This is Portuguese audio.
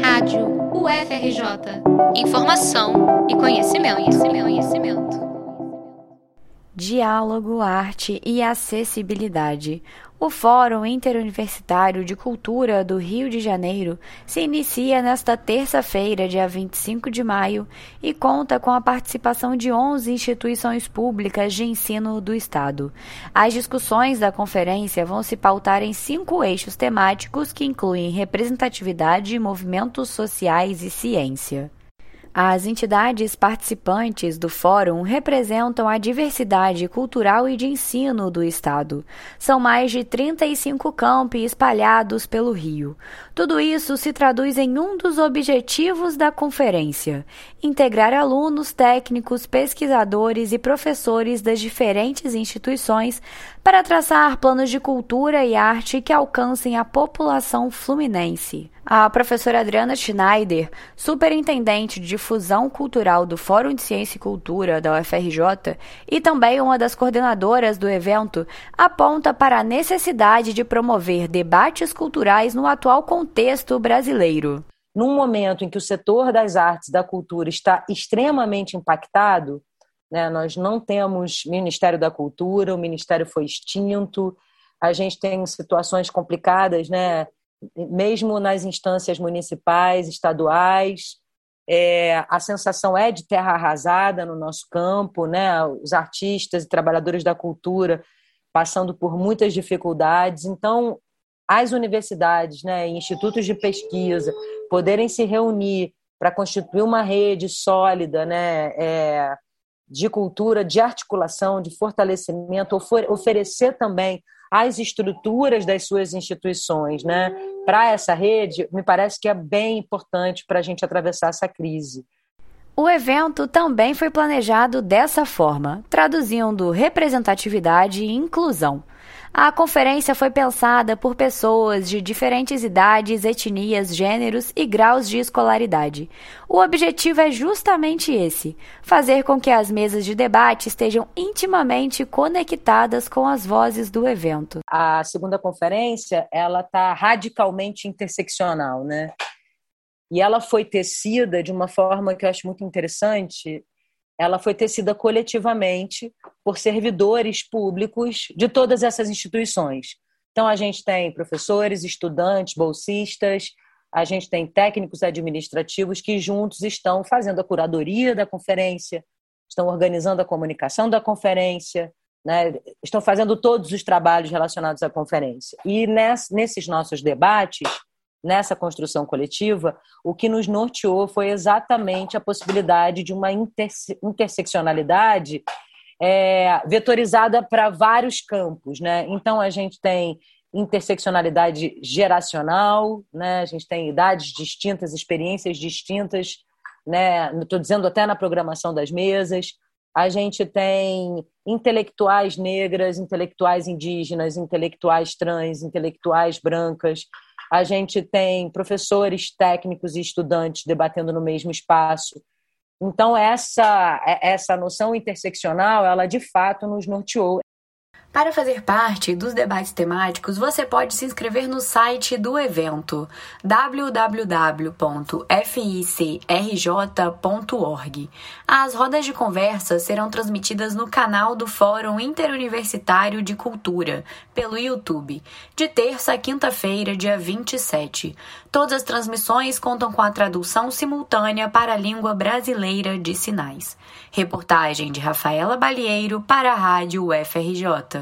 Rádio UFRJ. Informação e conhecimento, conhecimento, conhecimento. Diálogo, arte e acessibilidade. O Fórum Interuniversitário de Cultura do Rio de Janeiro se inicia nesta terça-feira, dia 25 de maio, e conta com a participação de 11 instituições públicas de ensino do Estado. As discussões da conferência vão se pautar em cinco eixos temáticos que incluem representatividade, movimentos sociais e ciência. As entidades participantes do fórum representam a diversidade cultural e de ensino do Estado. São mais de 35 campi espalhados pelo Rio. Tudo isso se traduz em um dos objetivos da conferência: integrar alunos, técnicos, pesquisadores e professores das diferentes instituições para traçar planos de cultura e arte que alcancem a população fluminense. A professora Adriana Schneider, superintendente de difusão cultural do Fórum de Ciência e Cultura da UFRJ e também uma das coordenadoras do evento, aponta para a necessidade de promover debates culturais no atual contexto brasileiro. Num momento em que o setor das artes e da cultura está extremamente impactado, né, nós não temos Ministério da Cultura, o Ministério foi extinto, a gente tem situações complicadas, né? mesmo nas instâncias municipais, estaduais. É, a sensação é de terra arrasada no nosso campo, né? os artistas e trabalhadores da cultura passando por muitas dificuldades. Então, as universidades né, institutos de pesquisa poderem se reunir para constituir uma rede sólida né, é, de cultura, de articulação, de fortalecimento, oferecer também as estruturas das suas instituições, né? Para essa rede, me parece que é bem importante para a gente atravessar essa crise. O evento também foi planejado dessa forma, traduzindo representatividade e inclusão. A conferência foi pensada por pessoas de diferentes idades, etnias, gêneros e graus de escolaridade. O objetivo é justamente esse: fazer com que as mesas de debate estejam intimamente conectadas com as vozes do evento. A segunda conferência, ela está radicalmente interseccional, né? E ela foi tecida de uma forma que eu acho muito interessante, ela foi tecida coletivamente por servidores públicos de todas essas instituições. Então, a gente tem professores, estudantes, bolsistas, a gente tem técnicos administrativos que juntos estão fazendo a curadoria da conferência, estão organizando a comunicação da conferência, né? estão fazendo todos os trabalhos relacionados à conferência. E nesses nossos debates, nessa construção coletiva, o que nos norteou foi exatamente a possibilidade de uma interse interseccionalidade é, vetorizada para vários campos. Né? Então, a gente tem interseccionalidade geracional, né? a gente tem idades distintas, experiências distintas, né? estou dizendo até na programação das mesas. A gente tem intelectuais negras, intelectuais indígenas, intelectuais trans, intelectuais brancas, a gente tem professores, técnicos e estudantes debatendo no mesmo espaço. Então, essa, essa noção interseccional, ela de fato nos norteou. Para fazer parte dos debates temáticos, você pode se inscrever no site do evento www.ficrj.org. As rodas de conversa serão transmitidas no canal do Fórum Interuniversitário de Cultura, pelo YouTube, de terça a quinta-feira, dia 27. Todas as transmissões contam com a tradução simultânea para a língua brasileira de sinais. Reportagem de Rafaela Balieiro para a Rádio UFRJ.